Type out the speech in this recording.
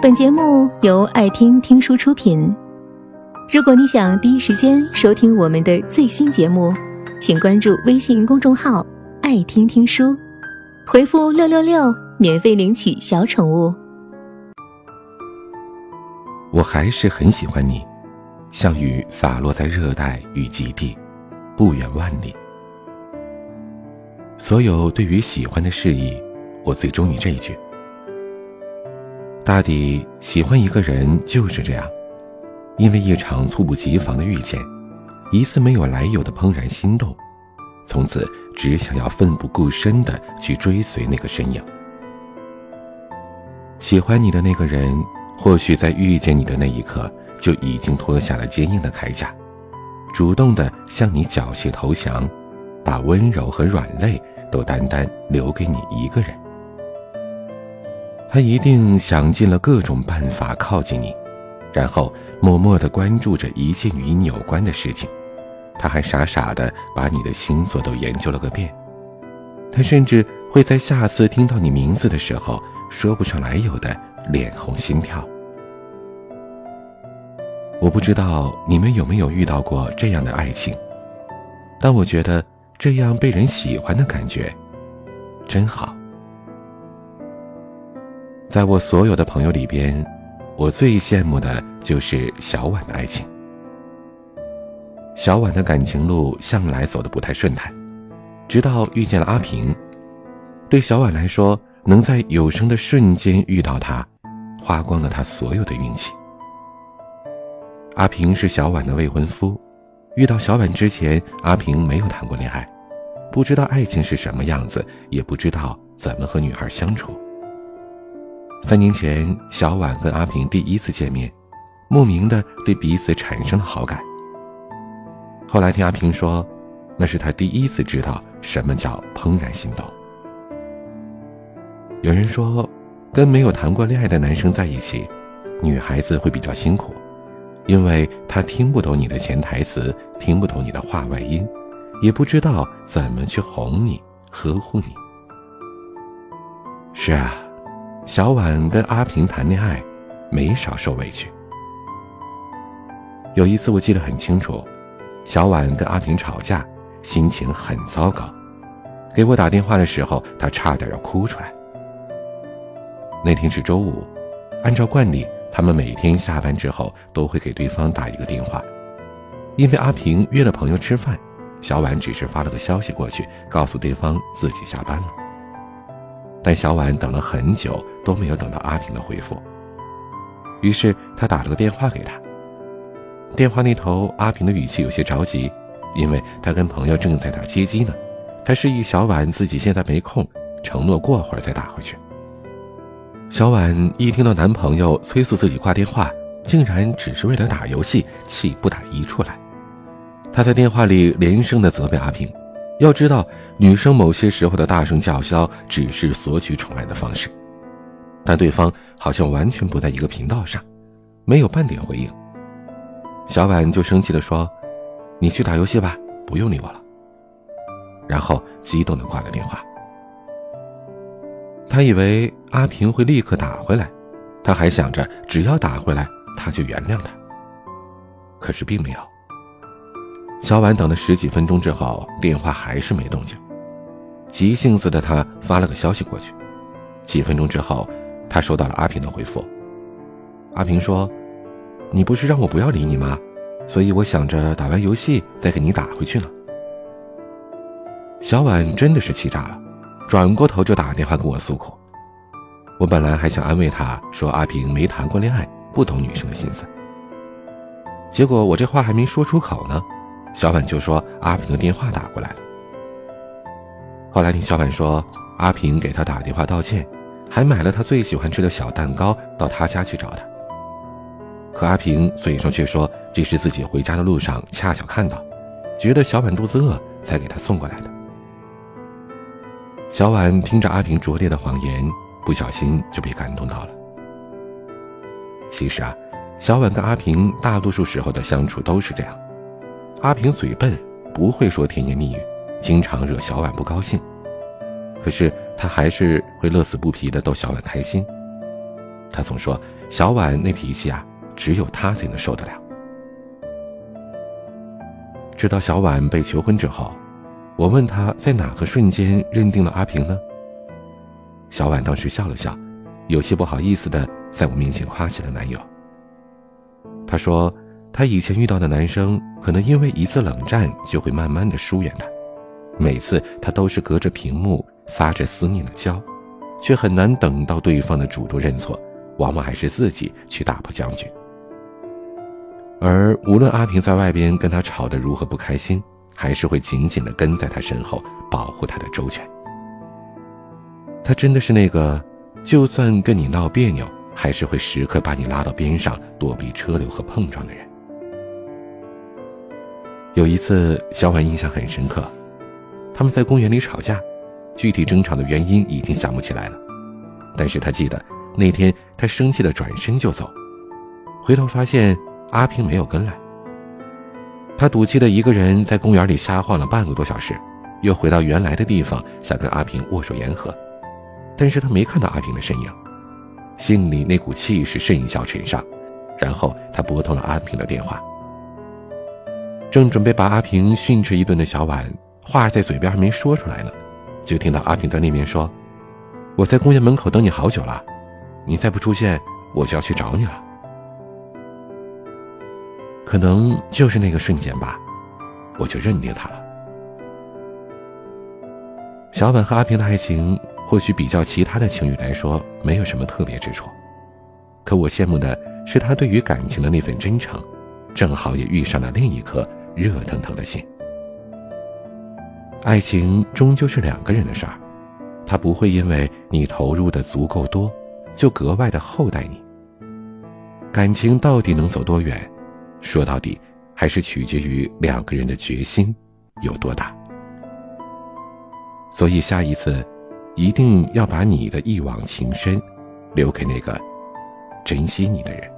本节目由爱听听书出品。如果你想第一时间收听我们的最新节目，请关注微信公众号“爱听听书”，回复“六六六”免费领取小宠物。我还是很喜欢你，像雨洒落在热带与极地，不远万里。所有对于喜欢的示意，我最中意这一句。大抵喜欢一个人就是这样，因为一场猝不及防的遇见，一次没有来由的怦然心动，从此只想要奋不顾身的去追随那个身影。喜欢你的那个人，或许在遇见你的那一刻就已经脱下了坚硬的铠甲，主动的向你缴械投降。把温柔和软肋都单单留给你一个人。他一定想尽了各种办法靠近你，然后默默地关注着一切与你有关的事情。他还傻傻地把你的星座都研究了个遍。他甚至会在下次听到你名字的时候，说不上来由的脸红心跳。我不知道你们有没有遇到过这样的爱情，但我觉得。这样被人喜欢的感觉，真好。在我所有的朋友里边，我最羡慕的就是小婉的爱情。小婉的感情路向来走的不太顺坦，直到遇见了阿平。对小婉来说，能在有生的瞬间遇到他，花光了他所有的运气。阿平是小婉的未婚夫。遇到小婉之前，阿平没有谈过恋爱，不知道爱情是什么样子，也不知道怎么和女孩相处。三年前，小婉跟阿平第一次见面，莫名的对彼此产生了好感。后来听阿平说，那是他第一次知道什么叫怦然心动。有人说，跟没有谈过恋爱的男生在一起，女孩子会比较辛苦。因为他听不懂你的潜台词，听不懂你的话外音，也不知道怎么去哄你、呵护你。是啊，小婉跟阿平谈恋爱，没少受委屈。有一次我记得很清楚，小婉跟阿平吵架，心情很糟糕，给我打电话的时候，她差点要哭出来。那天是周五，按照惯例。他们每天下班之后都会给对方打一个电话，因为阿平约了朋友吃饭，小婉只是发了个消息过去，告诉对方自己下班了。但小婉等了很久都没有等到阿平的回复，于是他打了个电话给他。电话那头阿平的语气有些着急，因为他跟朋友正在打街机呢，他示意小婉自己现在没空，承诺过会儿再打回去。小婉一听到男朋友催促自己挂电话，竟然只是为了打游戏，气不打一处来。她在电话里连声的责备阿平，要知道女生某些时候的大声叫嚣只是索取宠爱的方式，但对方好像完全不在一个频道上，没有半点回应。小婉就生气的说：“你去打游戏吧，不用理我了。”然后激动的挂了电话。他以为阿平会立刻打回来，他还想着只要打回来，他就原谅他。可是并没有。小婉等了十几分钟之后，电话还是没动静，急性子的他发了个消息过去。几分钟之后，他收到了阿平的回复。阿平说：“你不是让我不要理你吗？所以我想着打完游戏再给你打回去呢。”小婉真的是气炸了。转过头就打电话跟我诉苦，我本来还想安慰他说阿平没谈过恋爱，不懂女生的心思。结果我这话还没说出口呢，小婉就说阿平的电话打过来了。后来听小婉说，阿平给他打电话道歉，还买了他最喜欢吃的小蛋糕到他家去找他。可阿平嘴上却说这是自己回家的路上恰巧看到，觉得小婉肚子饿才给他送过来的。小婉听着阿平拙劣的谎言，不小心就被感动到了。其实啊，小婉跟阿平大多数时候的相处都是这样：阿平嘴笨，不会说甜言蜜语，经常惹小婉不高兴。可是他还是会乐此不疲的逗小婉开心。他总说小婉那脾气啊，只有她才能受得了。知道小婉被求婚之后，我问她在哪个瞬间认定了阿平呢？小婉当时笑了笑，有些不好意思的在我面前夸起了男友。她说，她以前遇到的男生，可能因为一次冷战就会慢慢的疏远她，每次她都是隔着屏幕撒着思念的娇，却很难等到对方的主动认错，往往还是自己去打破僵局。而无论阿平在外边跟他吵得如何不开心，还是会紧紧的跟在他身后保护他的周全。他真的是那个，就算跟你闹别扭，还是会时刻把你拉到边上躲避车流和碰撞的人。有一次，小婉印象很深刻，他们在公园里吵架，具体争吵的原因已经想不起来了，但是他记得那天他生气的转身就走，回头发现。阿平没有跟来，他赌气的一个人在公园里瞎晃了半个多小时，又回到原来的地方，想跟阿平握手言和，但是他没看到阿平的身影，心里那股气势甚嚣尘上，然后他拨通了阿平的电话。正准备把阿平训斥一顿的小婉，话在嘴边还没说出来呢，就听到阿平在那边说：“我在公园门口等你好久了，你再不出现，我就要去找你了。”可能就是那个瞬间吧，我就认定他了。小婉和阿平的爱情，或许比较其他的情侣来说没有什么特别之处，可我羡慕的是他对于感情的那份真诚，正好也遇上了另一颗热腾腾的心。爱情终究是两个人的事儿，他不会因为你投入的足够多，就格外的厚待你。感情到底能走多远？说到底，还是取决于两个人的决心有多大。所以下一次，一定要把你的一往情深，留给那个珍惜你的人。